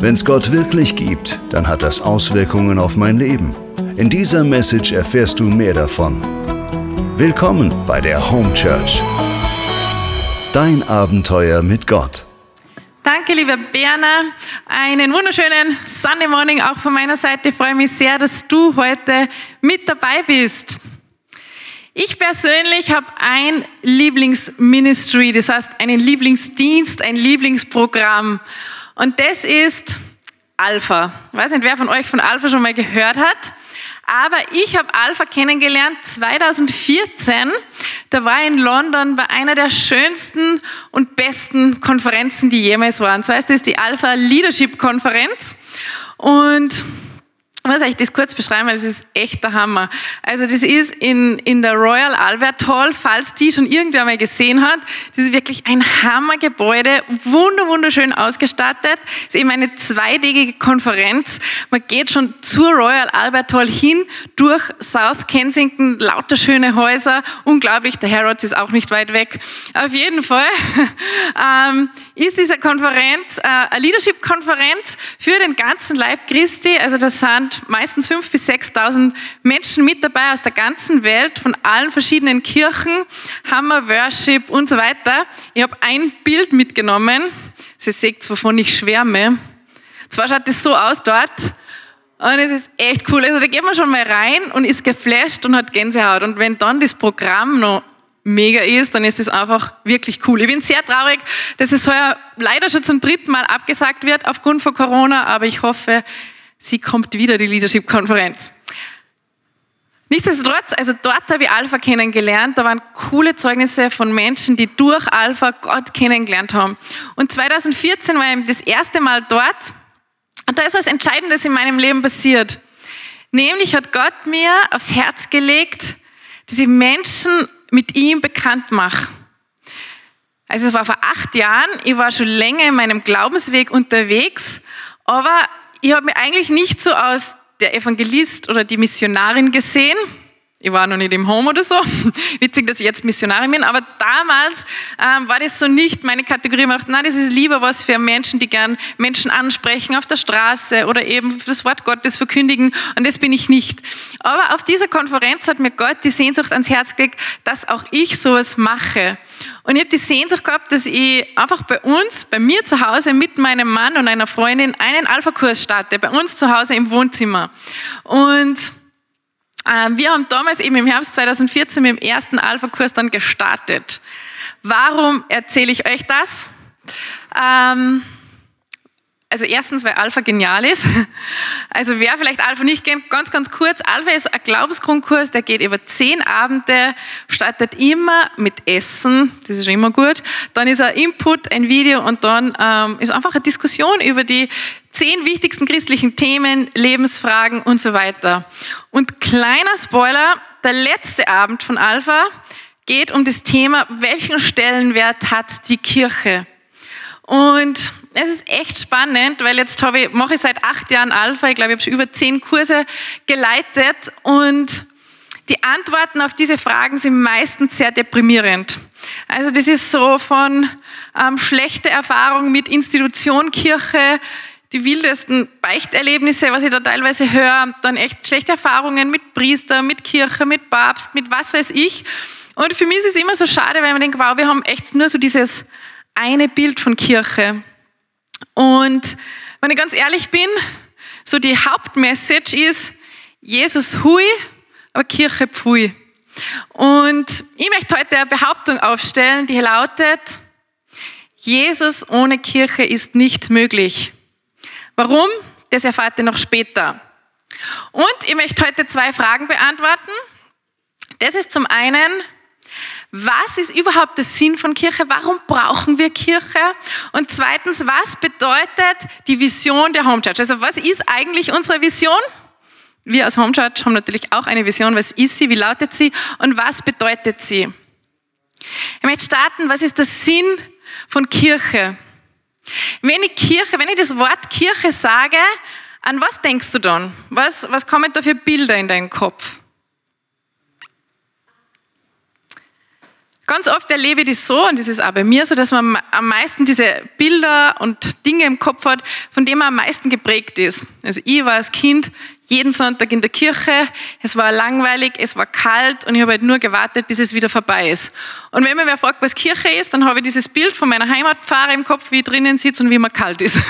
Wenn es Gott wirklich gibt, dann hat das Auswirkungen auf mein Leben. In dieser Message erfährst du mehr davon. Willkommen bei der Home Church. Dein Abenteuer mit Gott. Danke, lieber Berner. Einen wunderschönen Sunday Morning auch von meiner Seite. Ich freue mich sehr, dass du heute mit dabei bist. Ich persönlich habe ein Lieblingsministry, das heißt einen Lieblingsdienst, ein Lieblingsprogramm. Und das ist Alpha. Ich weiß nicht, wer von euch von Alpha schon mal gehört hat. Aber ich habe Alpha kennengelernt 2014. Da war ich in London bei einer der schönsten und besten Konferenzen, die jemals waren. So heißt es die Alpha Leadership Konferenz. Und muss euch das kurz beschreiben, weil es ist echt der Hammer. Also das ist in, in der Royal Albert Hall, falls die schon irgendwer mal gesehen hat. Das ist wirklich ein Hammergebäude, wunder, wunderschön ausgestattet. Es ist eben eine zweitägige Konferenz. Man geht schon zur Royal Albert Hall hin, durch South Kensington, lauter schöne Häuser. Unglaublich, der Harrods ist auch nicht weit weg. Auf jeden Fall ähm, ist diese Konferenz äh, eine Leadership-Konferenz für den ganzen Leib Christi. Also sind sind meistens 5.000 bis 6.000 Menschen mit dabei aus der ganzen Welt, von allen verschiedenen Kirchen, Hammer, Worship und so weiter. Ich habe ein Bild mitgenommen. Sie seht, wovon ich schwärme. Zwar schaut es so aus dort, und es ist echt cool. Also da geht man schon mal rein und ist geflasht und hat Gänsehaut. Und wenn dann das Programm noch mega ist, dann ist es einfach wirklich cool. Ich bin sehr traurig, dass es heuer leider schon zum dritten Mal abgesagt wird aufgrund von Corona, aber ich hoffe, sie kommt wieder, die Leadership-Konferenz. Nichtsdestotrotz, also dort habe ich Alpha kennengelernt. Da waren coole Zeugnisse von Menschen, die durch Alpha Gott kennengelernt haben. Und 2014 war ich das erste Mal dort. Und da ist was Entscheidendes in meinem Leben passiert. Nämlich hat Gott mir aufs Herz gelegt, dass ich Menschen mit ihm bekannt mache. Also es war vor acht Jahren. Ich war schon länger in meinem Glaubensweg unterwegs. Aber ich habe mich eigentlich nicht so als der Evangelist oder die Missionarin gesehen. Ich war noch nicht im Home oder so. Witzig, dass ich jetzt Missionarin bin, aber damals ähm, war das so nicht meine Kategorie. Ich dachte, nein, das ist lieber was für Menschen, die gern Menschen ansprechen auf der Straße oder eben das Wort Gottes verkündigen und das bin ich nicht. Aber auf dieser Konferenz hat mir Gott die Sehnsucht ans Herz gelegt, dass auch ich sowas mache. Und ich habe die Sehnsucht gehabt, dass ich einfach bei uns, bei mir zu Hause mit meinem Mann und einer Freundin einen Alpha-Kurs starte, bei uns zu Hause im Wohnzimmer. Und wir haben damals eben im Herbst 2014 mit dem ersten Alpha-Kurs dann gestartet. Warum erzähle ich euch das? Ähm, also erstens, weil Alpha genial ist. Also wer vielleicht Alpha nicht kennt, ganz, ganz kurz. Alpha ist ein Glaubensgrundkurs, der geht über zehn Abende, startet immer mit Essen, das ist schon immer gut. Dann ist ein Input, ein Video und dann ähm, ist einfach eine Diskussion über die zehn wichtigsten christlichen Themen, Lebensfragen und so weiter. Und kleiner Spoiler, der letzte Abend von Alpha geht um das Thema, welchen Stellenwert hat die Kirche? Und es ist echt spannend, weil jetzt habe ich, mache ich seit acht Jahren Alpha. Ich glaube, ich habe schon über zehn Kurse geleitet und die Antworten auf diese Fragen sind meistens sehr deprimierend. Also das ist so von ähm, schlechte Erfahrungen mit Institution, Kirche, die wildesten Beichterlebnisse, was ich da teilweise höre, dann echt schlechte Erfahrungen mit Priester, mit Kirche, mit Papst, mit was weiß ich. Und für mich ist es immer so schade, weil man denkt, wow, wir haben echt nur so dieses eine Bild von Kirche. Und wenn ich ganz ehrlich bin, so die Hauptmessage ist, Jesus hui, aber Kirche pfui. Und ich möchte heute eine Behauptung aufstellen, die lautet, Jesus ohne Kirche ist nicht möglich. Warum? Das erfahrt ihr noch später. Und ich möchte heute zwei Fragen beantworten. Das ist zum einen, was ist überhaupt der Sinn von Kirche? Warum brauchen wir Kirche? Und zweitens, was bedeutet die Vision der Home Church? Also was ist eigentlich unsere Vision? Wir als Home Church haben natürlich auch eine Vision. Was ist sie? Wie lautet sie? Und was bedeutet sie? Ich möchte starten, was ist der Sinn von Kirche? Wenn ich Kirche, wenn ich das Wort Kirche sage, an was denkst du dann? Was, was kommen da für Bilder in deinen Kopf? Ganz oft erlebe ich das so, und das ist auch bei mir so, dass man am meisten diese Bilder und Dinge im Kopf hat, von denen man am meisten geprägt ist. Also ich war als Kind jeden Sonntag in der Kirche. Es war langweilig, es war kalt und ich habe halt nur gewartet, bis es wieder vorbei ist. Und wenn mir fragt, was Kirche ist, dann habe ich dieses Bild von meiner Heimatpfarre im Kopf, wie ich drinnen sitze und wie man kalt ist.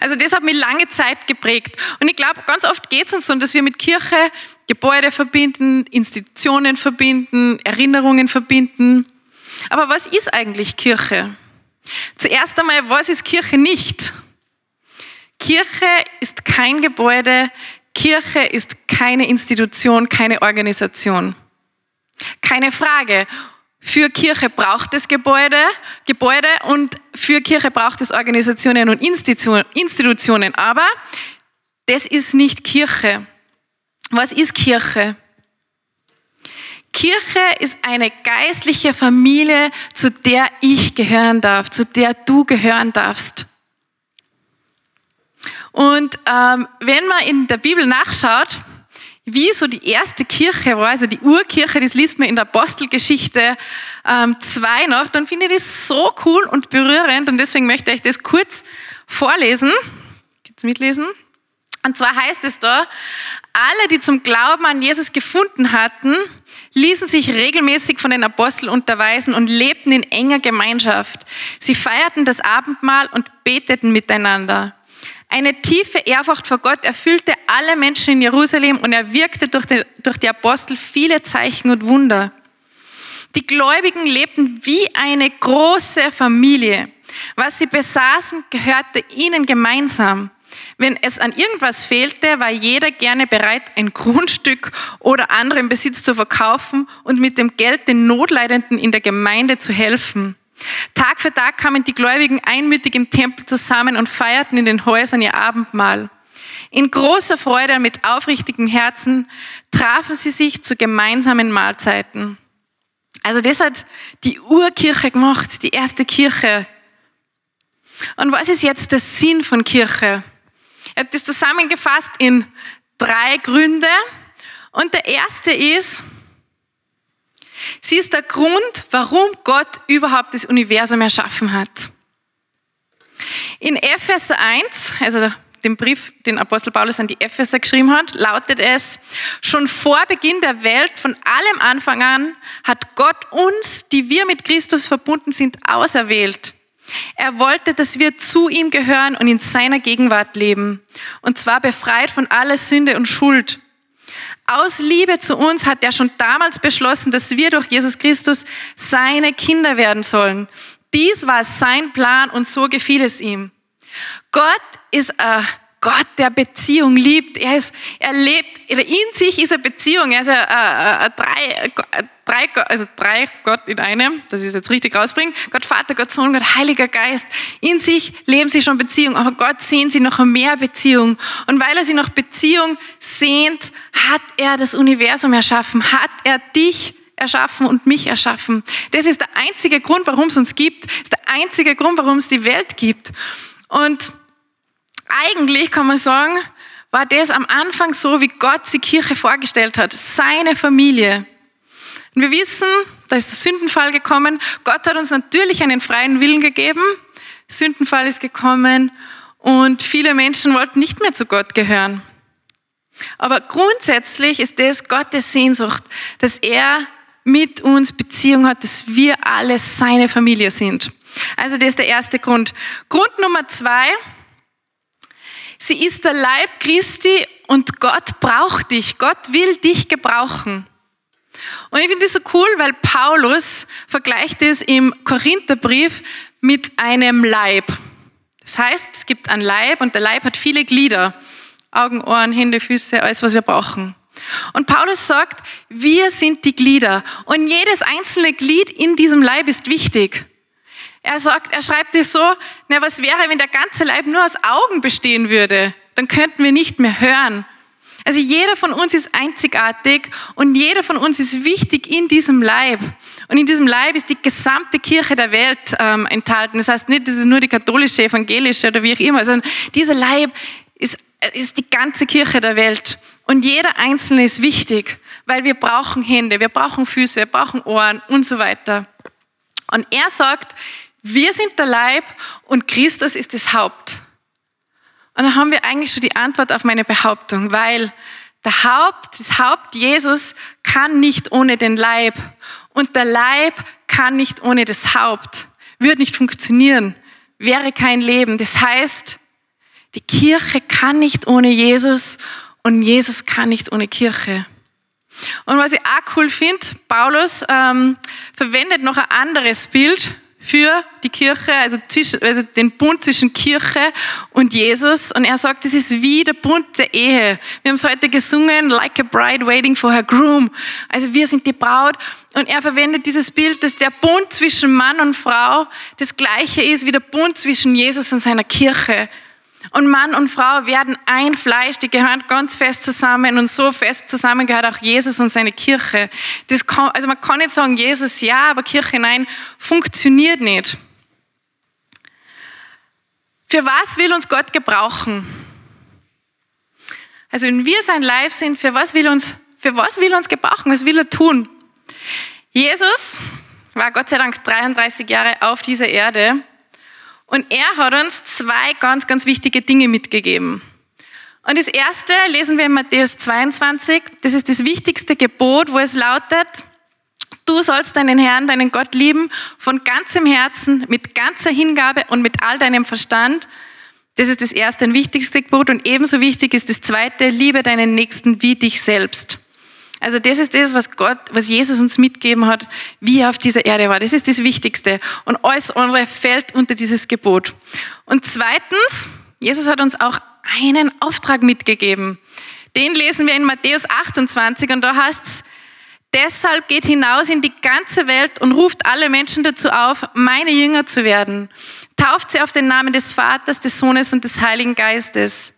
Also das hat mich lange Zeit geprägt. Und ich glaube, ganz oft geht es uns so, dass wir mit Kirche Gebäude verbinden, Institutionen verbinden, Erinnerungen verbinden. Aber was ist eigentlich Kirche? Zuerst einmal, was ist Kirche nicht? Kirche ist kein Gebäude, Kirche ist keine Institution, keine Organisation. Keine Frage. Für Kirche braucht es Gebäude, Gebäude und für Kirche braucht es Organisationen und Institutionen. Aber das ist nicht Kirche. Was ist Kirche? Kirche ist eine geistliche Familie, zu der ich gehören darf, zu der du gehören darfst. Und ähm, wenn man in der Bibel nachschaut, wie so die erste Kirche war, also die Urkirche, das liest man in der Apostelgeschichte 2 ähm, noch, dann finde ich das so cool und berührend und deswegen möchte ich das kurz vorlesen. Geht's mitlesen? Und zwar heißt es da, alle, die zum Glauben an Jesus gefunden hatten, ließen sich regelmäßig von den Aposteln unterweisen und lebten in enger Gemeinschaft. Sie feierten das Abendmahl und beteten miteinander. Eine tiefe Ehrfurcht vor Gott erfüllte alle Menschen in Jerusalem und er wirkte durch die, durch die Apostel viele Zeichen und Wunder. Die Gläubigen lebten wie eine große Familie. Was sie besaßen, gehörte ihnen gemeinsam. Wenn es an irgendwas fehlte, war jeder gerne bereit, ein Grundstück oder anderen Besitz zu verkaufen und mit dem Geld den Notleidenden in der Gemeinde zu helfen. Tag für Tag kamen die Gläubigen einmütig im Tempel zusammen und feierten in den Häusern ihr Abendmahl. In großer Freude und mit aufrichtigem Herzen trafen sie sich zu gemeinsamen Mahlzeiten. Also das hat die Urkirche gemacht, die erste Kirche. Und was ist jetzt der Sinn von Kirche? Ich habe das zusammengefasst in drei Gründe. Und der erste ist, Sie ist der Grund, warum Gott überhaupt das Universum erschaffen hat. In Epheser 1, also dem Brief, den Apostel Paulus an die Epheser geschrieben hat, lautet es, schon vor Beginn der Welt, von allem Anfang an, hat Gott uns, die wir mit Christus verbunden sind, auserwählt. Er wollte, dass wir zu ihm gehören und in seiner Gegenwart leben. Und zwar befreit von aller Sünde und Schuld. Aus Liebe zu uns hat er schon damals beschlossen, dass wir durch Jesus Christus seine Kinder werden sollen. Dies war sein Plan und so gefiel es ihm. Gott ist ein Gott, der Beziehung liebt. Er, ist, er lebt, in sich ist eine Beziehung. Er ist ein, ein, ein drei, drei, also drei Gott in einem, das ist jetzt richtig rausbringen. Gott Vater, Gott Sohn, Gott Heiliger Geist. In sich leben sie schon Beziehung, aber Gott sehen sie noch mehr Beziehung. Und weil er sie nach Beziehung sehnt, hat er das Universum erschaffen, hat er dich erschaffen und mich erschaffen. Das ist der einzige Grund, warum es uns gibt. Das ist der einzige Grund, warum es die Welt gibt. Und eigentlich kann man sagen, war das am Anfang so, wie Gott die Kirche vorgestellt hat. Seine Familie. Und wir wissen, da ist der Sündenfall gekommen. Gott hat uns natürlich einen freien Willen gegeben. Sündenfall ist gekommen und viele Menschen wollten nicht mehr zu Gott gehören. Aber grundsätzlich ist das Gottes Sehnsucht, dass er mit uns Beziehung hat, dass wir alle seine Familie sind. Also das ist der erste Grund. Grund Nummer zwei, Sie ist der Leib Christi und Gott braucht dich. Gott will dich gebrauchen. Und ich finde das so cool, weil Paulus vergleicht es im Korintherbrief mit einem Leib. Das heißt, es gibt einen Leib und der Leib hat viele Glieder. Augen, Ohren, Hände, Füße, alles, was wir brauchen. Und Paulus sagt, wir sind die Glieder. Und jedes einzelne Glied in diesem Leib ist wichtig. Er sagt, er schreibt es so, na, was wäre, wenn der ganze Leib nur aus Augen bestehen würde? Dann könnten wir nicht mehr hören. Also jeder von uns ist einzigartig und jeder von uns ist wichtig in diesem Leib. Und in diesem Leib ist die gesamte Kirche der Welt ähm, enthalten. Das heißt nicht, das ist nur die katholische, evangelische oder wie auch immer, sondern dieser Leib ist, ist die ganze Kirche der Welt. Und jeder Einzelne ist wichtig, weil wir brauchen Hände, wir brauchen Füße, wir brauchen Ohren und so weiter. Und er sagt, wir sind der Leib und Christus ist das Haupt. Und dann haben wir eigentlich schon die Antwort auf meine Behauptung, weil der Haupt, das Haupt Jesus kann nicht ohne den Leib und der Leib kann nicht ohne das Haupt, wird nicht funktionieren, wäre kein Leben. Das heißt, die Kirche kann nicht ohne Jesus und Jesus kann nicht ohne Kirche. Und was ich auch cool finde, Paulus ähm, verwendet noch ein anderes Bild für die Kirche, also, zwischen, also den Bund zwischen Kirche und Jesus. Und er sagt, das ist wie der Bund der Ehe. Wir haben es heute gesungen, like a bride waiting for her groom. Also wir sind die Braut. Und er verwendet dieses Bild, dass der Bund zwischen Mann und Frau das gleiche ist wie der Bund zwischen Jesus und seiner Kirche. Und Mann und Frau werden ein Fleisch, die gehören ganz fest zusammen und so fest zusammen gehört auch Jesus und seine Kirche. Das kann, also man kann nicht sagen, Jesus ja, aber Kirche nein, funktioniert nicht. Für was will uns Gott gebrauchen? Also wenn wir sein Live sind, für was will uns, für was will uns gebrauchen? Was will er tun? Jesus war Gott sei Dank 33 Jahre auf dieser Erde und er hat uns zwei ganz, ganz wichtige Dinge mitgegeben. Und das erste lesen wir in Matthäus 22. Das ist das wichtigste Gebot, wo es lautet, du sollst deinen Herrn, deinen Gott lieben, von ganzem Herzen, mit ganzer Hingabe und mit all deinem Verstand. Das ist das erste und wichtigste Gebot. Und ebenso wichtig ist das zweite, liebe deinen Nächsten wie dich selbst. Also das ist das, was Gott, was Jesus uns mitgeben hat, wie er auf dieser Erde war. Das ist das Wichtigste. Und alles andere fällt unter dieses Gebot. Und zweitens, Jesus hat uns auch einen Auftrag mitgegeben. Den lesen wir in Matthäus 28 und da heißt es, deshalb geht hinaus in die ganze Welt und ruft alle Menschen dazu auf, meine Jünger zu werden. Tauft sie auf den Namen des Vaters, des Sohnes und des Heiligen Geistes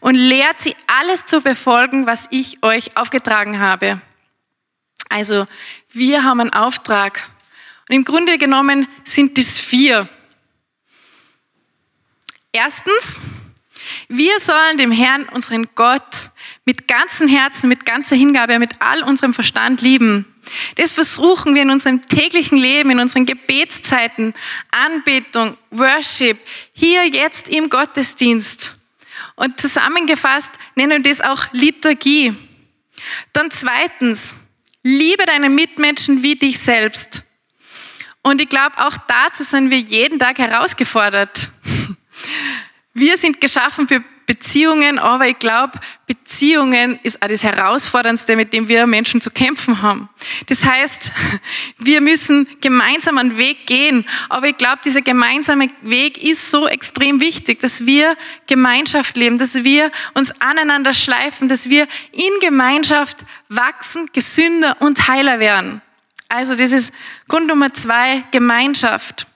und lehrt sie alles zu befolgen, was ich euch aufgetragen habe. Also wir haben einen Auftrag. Und im Grunde genommen sind es vier. Erstens, wir sollen dem Herrn, unseren Gott, mit ganzem Herzen, mit ganzer Hingabe, mit all unserem Verstand lieben. Das versuchen wir in unserem täglichen Leben, in unseren Gebetszeiten, Anbetung, Worship, hier jetzt im Gottesdienst. Und zusammengefasst nennen wir das auch Liturgie. Dann zweitens, liebe deinen Mitmenschen wie dich selbst. Und ich glaube, auch dazu sind wir jeden Tag herausgefordert. Wir sind geschaffen für Beziehungen, aber ich glaube, Beziehungen ist auch das Herausforderndste, mit dem wir Menschen zu kämpfen haben. Das heißt, wir müssen gemeinsam einen Weg gehen, aber ich glaube, dieser gemeinsame Weg ist so extrem wichtig, dass wir Gemeinschaft leben, dass wir uns aneinander schleifen, dass wir in Gemeinschaft wachsen, gesünder und heiler werden. Also das ist Grund Nummer zwei, Gemeinschaft.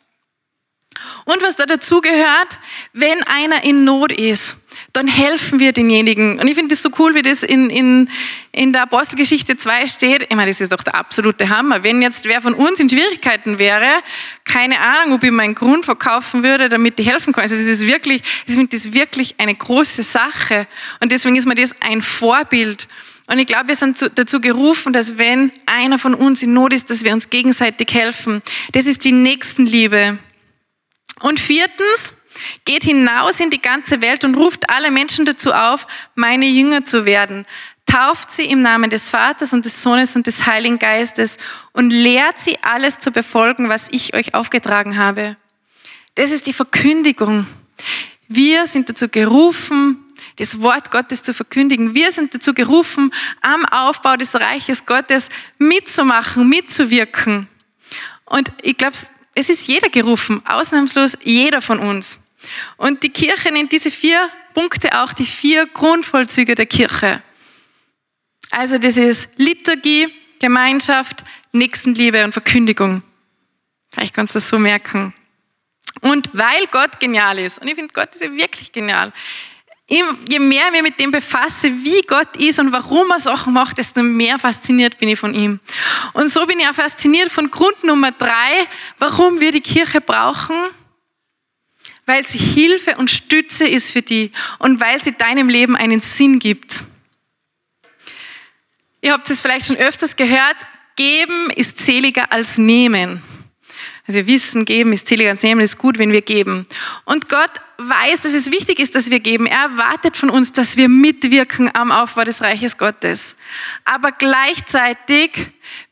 Und was da dazu gehört, wenn einer in Not ist, dann helfen wir denjenigen. Und ich finde das so cool, wie das in, in, in der Apostelgeschichte 2 steht. Ich meine, das ist doch der absolute Hammer. Wenn jetzt wer von uns in Schwierigkeiten wäre, keine Ahnung, ob ich meinen Grund verkaufen würde, damit ich helfen kann. Also das ist wirklich, ich finde das wirklich eine große Sache. Und deswegen ist mir das ein Vorbild. Und ich glaube, wir sind dazu gerufen, dass wenn einer von uns in Not ist, dass wir uns gegenseitig helfen. Das ist die Nächstenliebe. Und viertens, geht hinaus in die ganze Welt und ruft alle Menschen dazu auf, meine Jünger zu werden. Tauft sie im Namen des Vaters und des Sohnes und des Heiligen Geistes und lehrt sie alles zu befolgen, was ich euch aufgetragen habe. Das ist die Verkündigung. Wir sind dazu gerufen, das Wort Gottes zu verkündigen. Wir sind dazu gerufen, am Aufbau des Reiches Gottes mitzumachen, mitzuwirken. Und ich glaube, es ist jeder gerufen, ausnahmslos jeder von uns. Und die Kirche nennt diese vier Punkte auch die vier Grundvollzüge der Kirche. Also das ist Liturgie, Gemeinschaft, Nächstenliebe und Verkündigung. Vielleicht kannst du das so merken. Und weil Gott genial ist, und ich finde Gott ist ja wirklich genial, je mehr wir mit dem befassen, wie Gott ist und warum er Sachen macht, desto mehr fasziniert bin ich von ihm. Und so bin ich auch fasziniert von Grund Nummer drei, warum wir die Kirche brauchen, weil sie Hilfe und Stütze ist für die und weil sie deinem Leben einen Sinn gibt. Ihr habt es vielleicht schon öfters gehört, geben ist seliger als nehmen. Also wir wissen, geben ist seliger als nehmen, ist gut, wenn wir geben. Und Gott weiß, dass es wichtig ist, dass wir geben. Er erwartet von uns, dass wir mitwirken am Aufbau des Reiches Gottes. Aber gleichzeitig,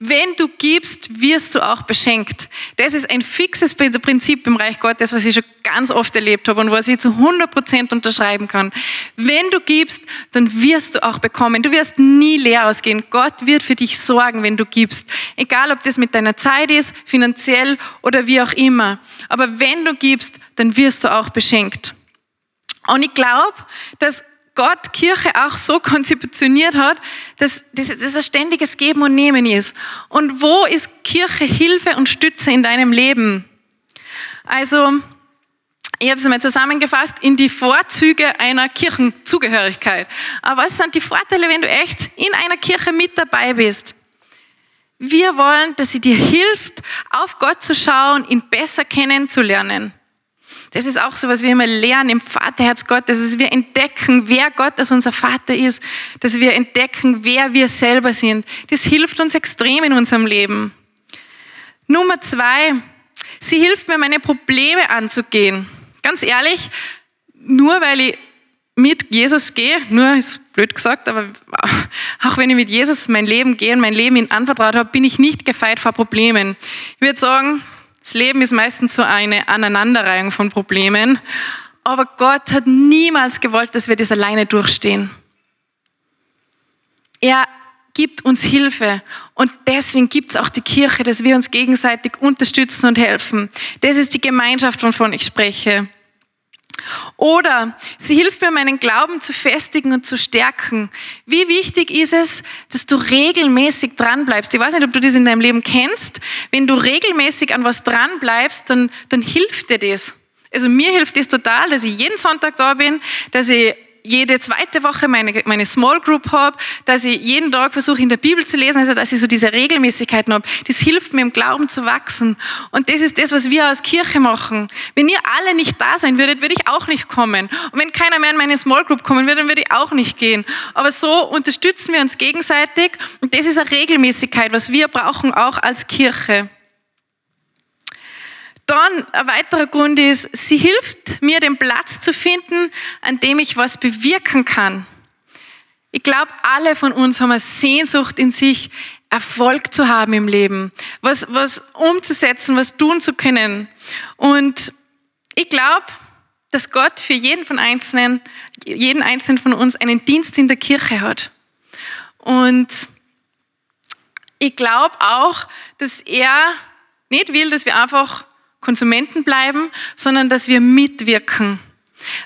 wenn du gibst, wirst du auch beschenkt. Das ist ein fixes Prinzip im Reich Gottes, was ich schon ganz oft erlebt habe und was ich zu 100 Prozent unterschreiben kann. Wenn du gibst, dann wirst du auch bekommen. Du wirst nie leer ausgehen. Gott wird für dich sorgen, wenn du gibst. Egal, ob das mit deiner Zeit ist, finanziell oder wie auch immer. Aber wenn du gibst, dann wirst du auch beschenkt. Und ich glaube, dass Gott Kirche auch so konzeptioniert hat, dass das ein ständiges Geben und Nehmen ist. Und wo ist Kirche Hilfe und Stütze in deinem Leben? Also, ich habe es mal zusammengefasst in die Vorzüge einer Kirchenzugehörigkeit. Aber was sind die Vorteile, wenn du echt in einer Kirche mit dabei bist? Wir wollen, dass sie dir hilft, auf Gott zu schauen, ihn besser kennenzulernen. Das ist auch so, was wir immer lernen im Vaterherz Gottes, dass wir entdecken, wer Gott als unser Vater ist, dass wir entdecken, wer wir selber sind. Das hilft uns extrem in unserem Leben. Nummer zwei, sie hilft mir, meine Probleme anzugehen. Ganz ehrlich, nur weil ich mit Jesus gehe, nur ist blöd gesagt, aber auch wenn ich mit Jesus mein Leben gehe und mein Leben ihm anvertraut habe, bin ich nicht gefeit vor Problemen. Ich würde sagen, das Leben ist meistens so eine Aneinanderreihung von Problemen, aber Gott hat niemals gewollt, dass wir das alleine durchstehen. Er gibt uns Hilfe und deswegen gibt es auch die Kirche, dass wir uns gegenseitig unterstützen und helfen. Das ist die Gemeinschaft, wovon ich spreche. Oder sie hilft mir, meinen Glauben zu festigen und zu stärken. Wie wichtig ist es, dass du regelmäßig dran bleibst? Ich weiß nicht, ob du das in deinem Leben kennst. Wenn du regelmäßig an was dran bleibst, dann, dann hilft dir das. Also mir hilft das total, dass ich jeden Sonntag da bin, dass ich jede zweite Woche meine, meine Small Group habe, dass ich jeden Tag versuche, in der Bibel zu lesen, also dass ich so diese Regelmäßigkeiten habe. Das hilft mir im Glauben zu wachsen. Und das ist das, was wir als Kirche machen. Wenn ihr alle nicht da sein würdet, würde ich auch nicht kommen. Und wenn keiner mehr in meine Small Group kommen würde, dann würde ich auch nicht gehen. Aber so unterstützen wir uns gegenseitig. Und das ist eine Regelmäßigkeit, was wir brauchen, auch als Kirche. Dann ein weiterer Grund ist, sie hilft mir, den Platz zu finden, an dem ich was bewirken kann. Ich glaube, alle von uns haben eine Sehnsucht in sich, Erfolg zu haben im Leben, was, was umzusetzen, was tun zu können. Und ich glaube, dass Gott für jeden von Einzelnen, jeden Einzelnen von uns einen Dienst in der Kirche hat. Und ich glaube auch, dass er nicht will, dass wir einfach Konsumenten bleiben, sondern dass wir mitwirken.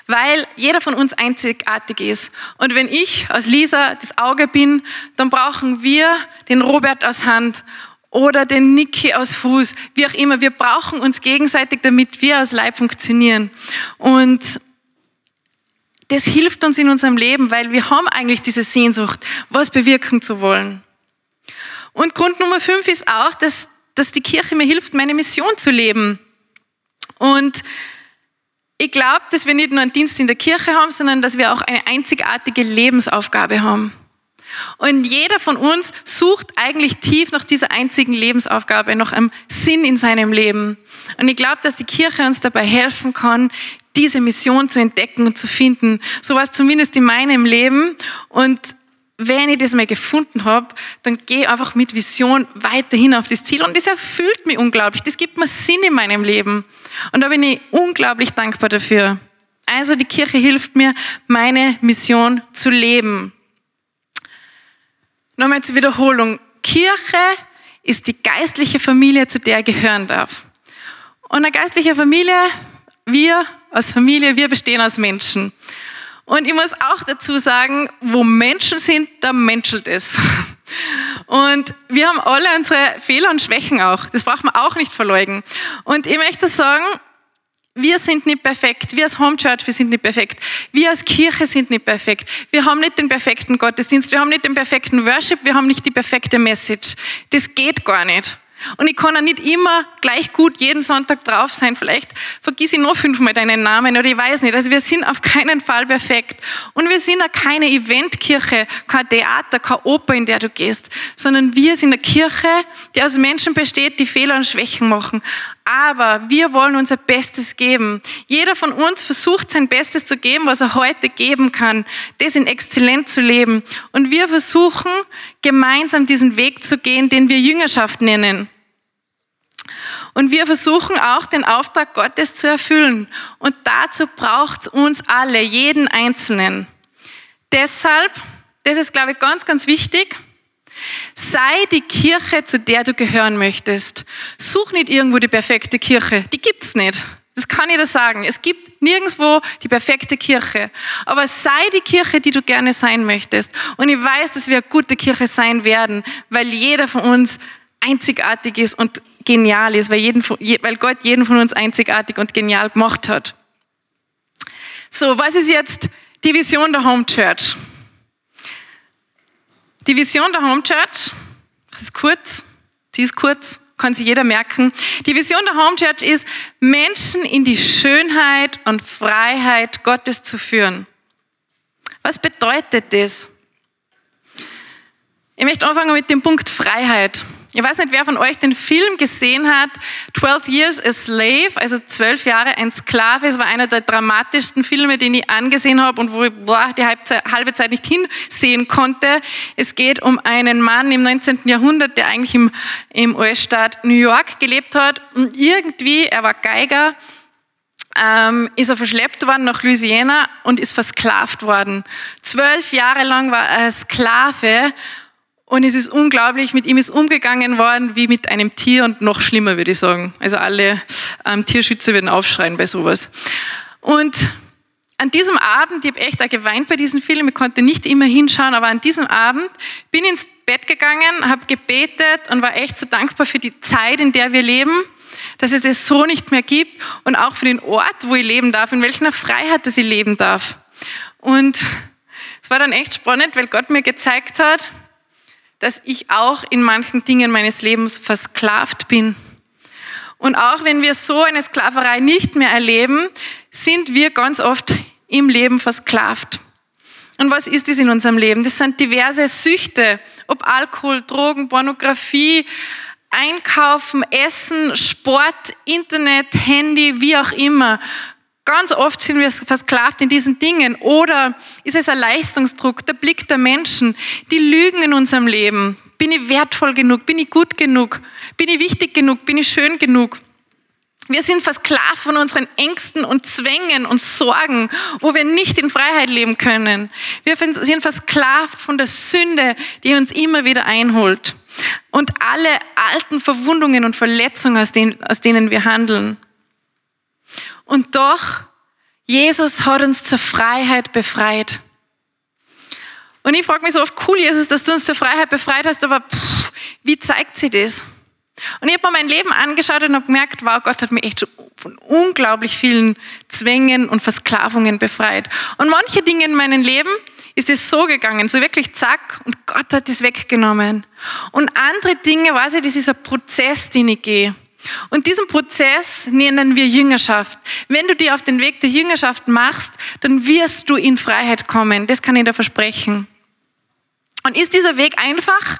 Weil jeder von uns einzigartig ist. Und wenn ich als Lisa das Auge bin, dann brauchen wir den Robert aus Hand oder den Niki aus Fuß, wie auch immer. Wir brauchen uns gegenseitig, damit wir als Leib funktionieren. Und das hilft uns in unserem Leben, weil wir haben eigentlich diese Sehnsucht, was bewirken zu wollen. Und Grund Nummer fünf ist auch, dass, dass die Kirche mir hilft, meine Mission zu leben. Und ich glaube, dass wir nicht nur einen Dienst in der Kirche haben, sondern dass wir auch eine einzigartige Lebensaufgabe haben. Und jeder von uns sucht eigentlich tief nach dieser einzigen Lebensaufgabe, nach einem Sinn in seinem Leben. Und ich glaube, dass die Kirche uns dabei helfen kann, diese Mission zu entdecken und zu finden. So war es zumindest in meinem Leben. Und wenn ich das mal gefunden habe, dann gehe einfach mit Vision weiterhin auf das Ziel und das erfüllt mich unglaublich. Das gibt mir Sinn in meinem Leben. Und da bin ich unglaublich dankbar dafür. Also die Kirche hilft mir, meine Mission zu leben. Nochmal zur Wiederholung. Kirche ist die geistliche Familie, zu der ich gehören darf. Und eine geistliche Familie, wir als Familie, wir bestehen aus Menschen. Und ich muss auch dazu sagen, wo Menschen sind, da menschelt es. Und wir haben alle unsere Fehler und Schwächen auch. Das braucht man auch nicht verleugnen. Und ich möchte sagen, wir sind nicht perfekt. Wir als Home Church, wir sind nicht perfekt. Wir als Kirche sind nicht perfekt. Wir haben nicht den perfekten Gottesdienst. Wir haben nicht den perfekten Worship. Wir haben nicht die perfekte Message. Das geht gar nicht. Und ich kann auch nicht immer gleich gut jeden Sonntag drauf sein. Vielleicht vergiss ich noch fünfmal deinen Namen oder ich weiß nicht. Also wir sind auf keinen Fall perfekt. Und wir sind auch keine Eventkirche, kein Theater, keine Oper, in der du gehst, sondern wir sind eine Kirche, die aus Menschen besteht, die Fehler und Schwächen machen. Aber wir wollen unser Bestes geben. Jeder von uns versucht sein Bestes zu geben, was er heute geben kann, das in Exzellenz zu leben. Und wir versuchen gemeinsam diesen Weg zu gehen, den wir Jüngerschaft nennen. Und wir versuchen auch den Auftrag Gottes zu erfüllen. Und dazu braucht es uns alle, jeden Einzelnen. Deshalb, das ist, glaube ich, ganz, ganz wichtig, sei die Kirche, zu der du gehören möchtest. Such nicht irgendwo die perfekte Kirche. Die gibt's nicht. Das kann ich dir sagen. Es gibt nirgendwo die perfekte Kirche. Aber sei die Kirche, die du gerne sein möchtest. Und ich weiß, dass wir eine gute Kirche sein werden, weil jeder von uns einzigartig ist und genial ist, weil, jeden, weil Gott jeden von uns einzigartig und genial gemacht hat. So, was ist jetzt die Vision der Home Church? Die Vision der Home Church, das ist kurz, sie ist kurz, kann sich jeder merken. Die Vision der Home Church ist, Menschen in die Schönheit und Freiheit Gottes zu führen. Was bedeutet das? Ich möchte anfangen mit dem Punkt Freiheit. Ich weiß nicht, wer von euch den Film gesehen hat, 12 Years a Slave, also 12 Jahre ein Sklave. Es war einer der dramatischsten Filme, den ich angesehen habe und wo ich boah, die halbe Zeit nicht hinsehen konnte. Es geht um einen Mann im 19. Jahrhundert, der eigentlich im, im US-Staat New York gelebt hat und irgendwie, er war Geiger, ähm, ist er verschleppt worden nach Louisiana und ist versklavt worden. Zwölf Jahre lang war er Sklave und es ist unglaublich, mit ihm ist umgegangen worden wie mit einem Tier und noch schlimmer, würde ich sagen. Also alle ähm, Tierschützer würden aufschreien bei sowas. Und an diesem Abend, ich habe echt auch geweint bei diesem Film, ich konnte nicht immer hinschauen, aber an diesem Abend bin ich ins Bett gegangen, habe gebetet und war echt so dankbar für die Zeit, in der wir leben, dass es es so nicht mehr gibt und auch für den Ort, wo ich leben darf, in welcher Freiheit, dass ich leben darf. Und es war dann echt spannend, weil Gott mir gezeigt hat, dass ich auch in manchen Dingen meines Lebens versklavt bin. Und auch wenn wir so eine Sklaverei nicht mehr erleben, sind wir ganz oft im Leben versklavt. Und was ist das in unserem Leben? Das sind diverse Süchte, ob Alkohol, Drogen, Pornografie, Einkaufen, Essen, Sport, Internet, Handy, wie auch immer. Ganz oft sind wir versklavt in diesen Dingen. Oder ist es ein Leistungsdruck, der Blick der Menschen, die lügen in unserem Leben. Bin ich wertvoll genug? Bin ich gut genug? Bin ich wichtig genug? Bin ich schön genug? Wir sind versklavt von unseren Ängsten und Zwängen und Sorgen, wo wir nicht in Freiheit leben können. Wir sind versklavt von der Sünde, die uns immer wieder einholt. Und alle alten Verwundungen und Verletzungen, aus denen, aus denen wir handeln. Und doch, Jesus hat uns zur Freiheit befreit. Und ich frage mich so oft, cool, Jesus, dass du uns zur Freiheit befreit hast, aber pff, wie zeigt sie das? Und ich habe mir mein Leben angeschaut und habe gemerkt, wow, Gott hat mich echt schon von unglaublich vielen Zwängen und Versklavungen befreit. Und manche Dinge in meinem Leben ist es so gegangen, so wirklich zack, und Gott hat es weggenommen. Und andere Dinge, weiß ich, das ist ein Prozess, den ich gehe. Und diesen Prozess nennen wir Jüngerschaft. Wenn du dir auf den Weg der Jüngerschaft machst, dann wirst du in Freiheit kommen. Das kann ich dir versprechen. Und ist dieser Weg einfach?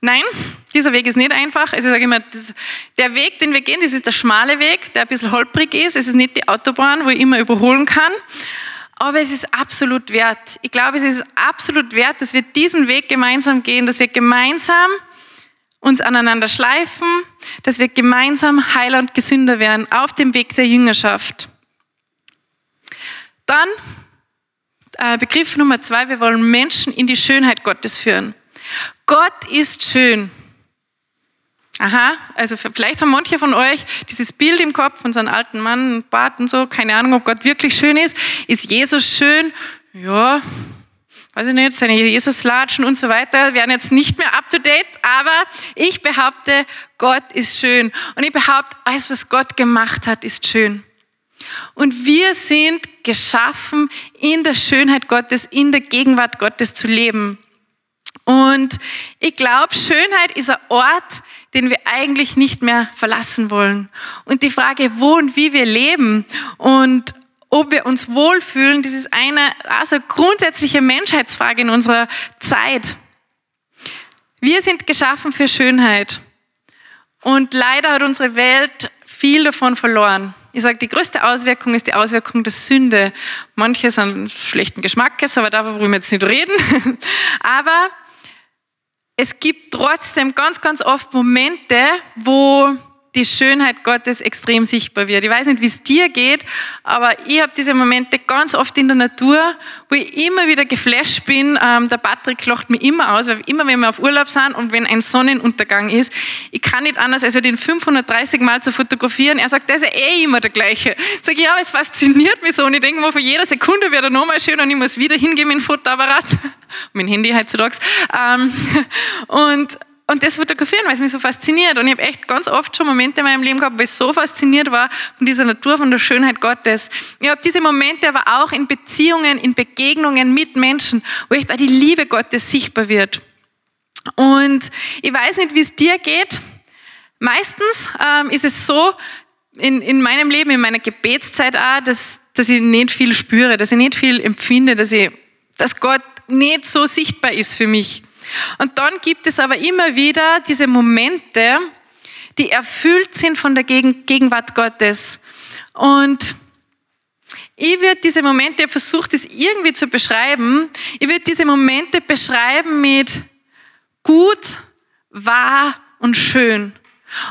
Nein, dieser Weg ist nicht einfach. Also ich sage immer, das, der Weg, den wir gehen, das ist der schmale Weg, der ein bisschen holprig ist. Es ist nicht die Autobahn, wo ich immer überholen kann. Aber es ist absolut wert. Ich glaube, es ist absolut wert, dass wir diesen Weg gemeinsam gehen, dass wir gemeinsam uns aneinander schleifen, dass wir gemeinsam heiler und gesünder werden auf dem Weg der Jüngerschaft. Dann äh, Begriff Nummer zwei, wir wollen Menschen in die Schönheit Gottes führen. Gott ist schön. Aha, also vielleicht haben manche von euch dieses Bild im Kopf von so einem alten Mann, Bart und so, keine Ahnung, ob Gott wirklich schön ist. Ist Jesus schön? Ja, weiß ich nicht, seine Jesuslatschen und so weiter werden jetzt nicht mehr up to date, aber ich behaupte, Gott ist schön. Und ich behaupte, alles, was Gott gemacht hat, ist schön. Und wir sind geschaffen, in der Schönheit Gottes, in der Gegenwart Gottes zu leben. Und ich glaube, Schönheit ist ein Ort, den wir eigentlich nicht mehr verlassen wollen. Und die Frage, wo und wie wir leben und ob wir uns wohlfühlen, das ist eine also grundsätzliche Menschheitsfrage in unserer Zeit. Wir sind geschaffen für Schönheit. Und leider hat unsere Welt viel davon verloren. Ich sage, die größte Auswirkung ist die Auswirkung der Sünde. Manche sind schlechten Geschmackes, aber darüber wollen wir jetzt nicht reden. aber es gibt trotzdem ganz, ganz oft Momente, wo die Schönheit Gottes extrem sichtbar wird. Ich weiß nicht, wie es dir geht, aber ich habe diese Momente ganz oft in der Natur, wo ich immer wieder geflasht bin. Ähm, der Patrick lacht mir immer aus, weil immer wenn wir auf Urlaub sind und wenn ein Sonnenuntergang ist, ich kann nicht anders, als den 530 Mal zu fotografieren. Er sagt, das ist eh immer der gleiche. Ich, ja, es fasziniert mich so und ich denke mir, von jeder Sekunde wird er nochmal schön und ich muss wieder hingehen mit dem Fotoapparat, mein Handy heutzutage. Ähm, und und das fotografieren, weil es mich so fasziniert. Und ich habe echt ganz oft schon Momente in meinem Leben gehabt, wo ich so fasziniert war von dieser Natur, von der Schönheit Gottes. Ich habe diese Momente aber auch in Beziehungen, in Begegnungen mit Menschen, wo echt auch die Liebe Gottes sichtbar wird. Und ich weiß nicht, wie es dir geht. Meistens ähm, ist es so, in, in meinem Leben, in meiner Gebetszeit auch, dass, dass ich nicht viel spüre, dass ich nicht viel empfinde, dass, ich, dass Gott nicht so sichtbar ist für mich. Und dann gibt es aber immer wieder diese Momente, die erfüllt sind von der Gegenwart Gottes. Und ich würde diese Momente, ich versucht es irgendwie zu beschreiben, ich würde diese Momente beschreiben mit gut, wahr und schön.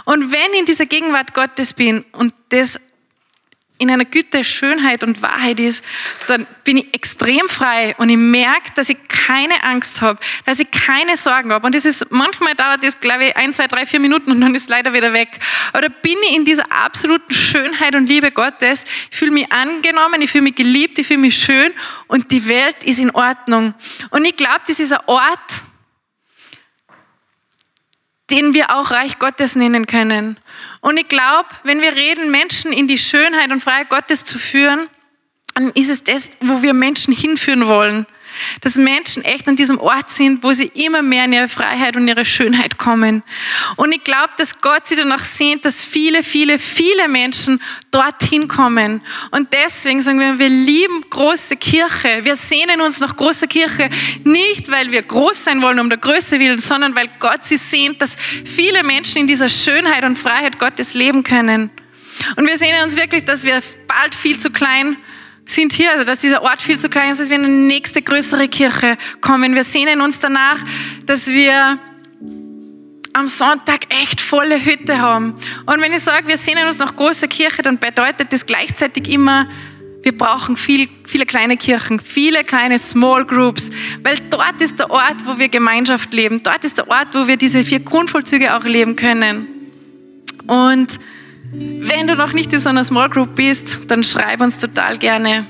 Und wenn ich in dieser Gegenwart Gottes bin und das in einer Güte, Schönheit und Wahrheit ist, dann bin ich extrem frei und ich merke, dass ich keine Angst habe, dass ich keine Sorgen habe. Und das ist, manchmal dauert das, glaube ich, ein, zwei, drei, vier Minuten und dann ist leider wieder weg. Da bin ich in dieser absoluten Schönheit und Liebe Gottes. Ich fühle mich angenommen, ich fühle mich geliebt, ich fühle mich schön und die Welt ist in Ordnung. Und ich glaube, das ist ein Ort, den wir auch Reich Gottes nennen können. Und ich glaube, wenn wir reden, Menschen in die Schönheit und Freiheit Gottes zu führen, dann ist es das, wo wir Menschen hinführen wollen. Dass Menschen echt an diesem Ort sind, wo sie immer mehr in ihre Freiheit und ihre Schönheit kommen. Und ich glaube, dass Gott sie danach sehnt, dass viele, viele, viele Menschen dorthin kommen. Und deswegen sagen wir, wir lieben große Kirche. Wir sehnen uns nach großer Kirche. Nicht, weil wir groß sein wollen um der Größe willen, sondern weil Gott sie sehnt, dass viele Menschen in dieser Schönheit und Freiheit Gottes leben können. Und wir sehnen uns wirklich, dass wir bald viel zu klein sind sind hier, also dass dieser Ort viel zu klein ist, dass wir in eine nächste größere Kirche kommen. Wir sehnen uns danach, dass wir am Sonntag echt volle Hütte haben. Und wenn ich sage, wir sehnen uns nach großer Kirche, dann bedeutet das gleichzeitig immer, wir brauchen viel, viele kleine Kirchen, viele kleine Small Groups, weil dort ist der Ort, wo wir Gemeinschaft leben. Dort ist der Ort, wo wir diese vier Grundvollzüge auch leben können. Und wenn du noch nicht in so einer Small Group bist, dann schreib uns total gerne.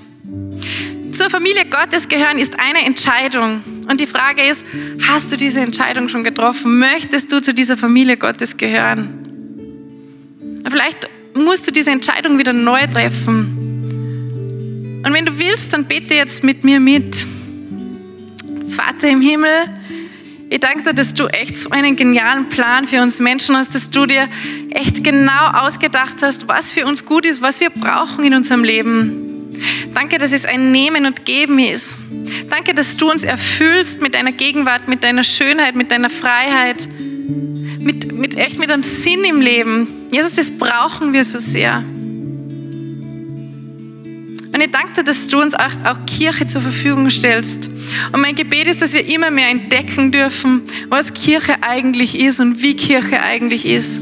Zur Familie Gottes gehören ist eine Entscheidung. Und die Frage ist, hast du diese Entscheidung schon getroffen? Möchtest du zu dieser Familie Gottes gehören? Vielleicht musst du diese Entscheidung wieder neu treffen. Und wenn du willst, dann bete jetzt mit mir mit. Vater im Himmel, ich danke dir, dass du echt so einen genialen Plan für uns Menschen hast, dass du dir echt genau ausgedacht hast, was für uns gut ist, was wir brauchen in unserem Leben. Danke, dass es ein Nehmen und Geben ist. Danke, dass du uns erfüllst mit deiner Gegenwart, mit deiner Schönheit, mit deiner Freiheit, mit, mit echt mit einem Sinn im Leben. Jesus, das brauchen wir so sehr. Und ich danke dir, dass du uns auch, auch Kirche zur Verfügung stellst. Und mein Gebet ist, dass wir immer mehr entdecken dürfen, was Kirche eigentlich ist und wie Kirche eigentlich ist.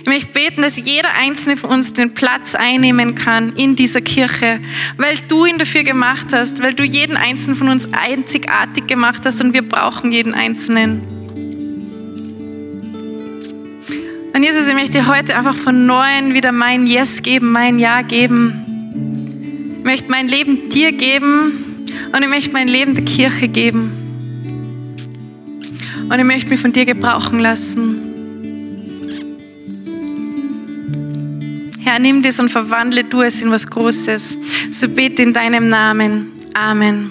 Ich möchte beten, dass jeder einzelne von uns den Platz einnehmen kann in dieser Kirche, weil du ihn dafür gemacht hast, weil du jeden einzelnen von uns einzigartig gemacht hast und wir brauchen jeden einzelnen. Und Jesus, ich möchte heute einfach von neuem wieder mein Yes geben, mein Ja geben. Ich möchte mein Leben dir geben und ich möchte mein Leben der Kirche geben. Und ich möchte mich von dir gebrauchen lassen. Herr, nimm das und verwandle du es in was Großes. So bete in deinem Namen. Amen.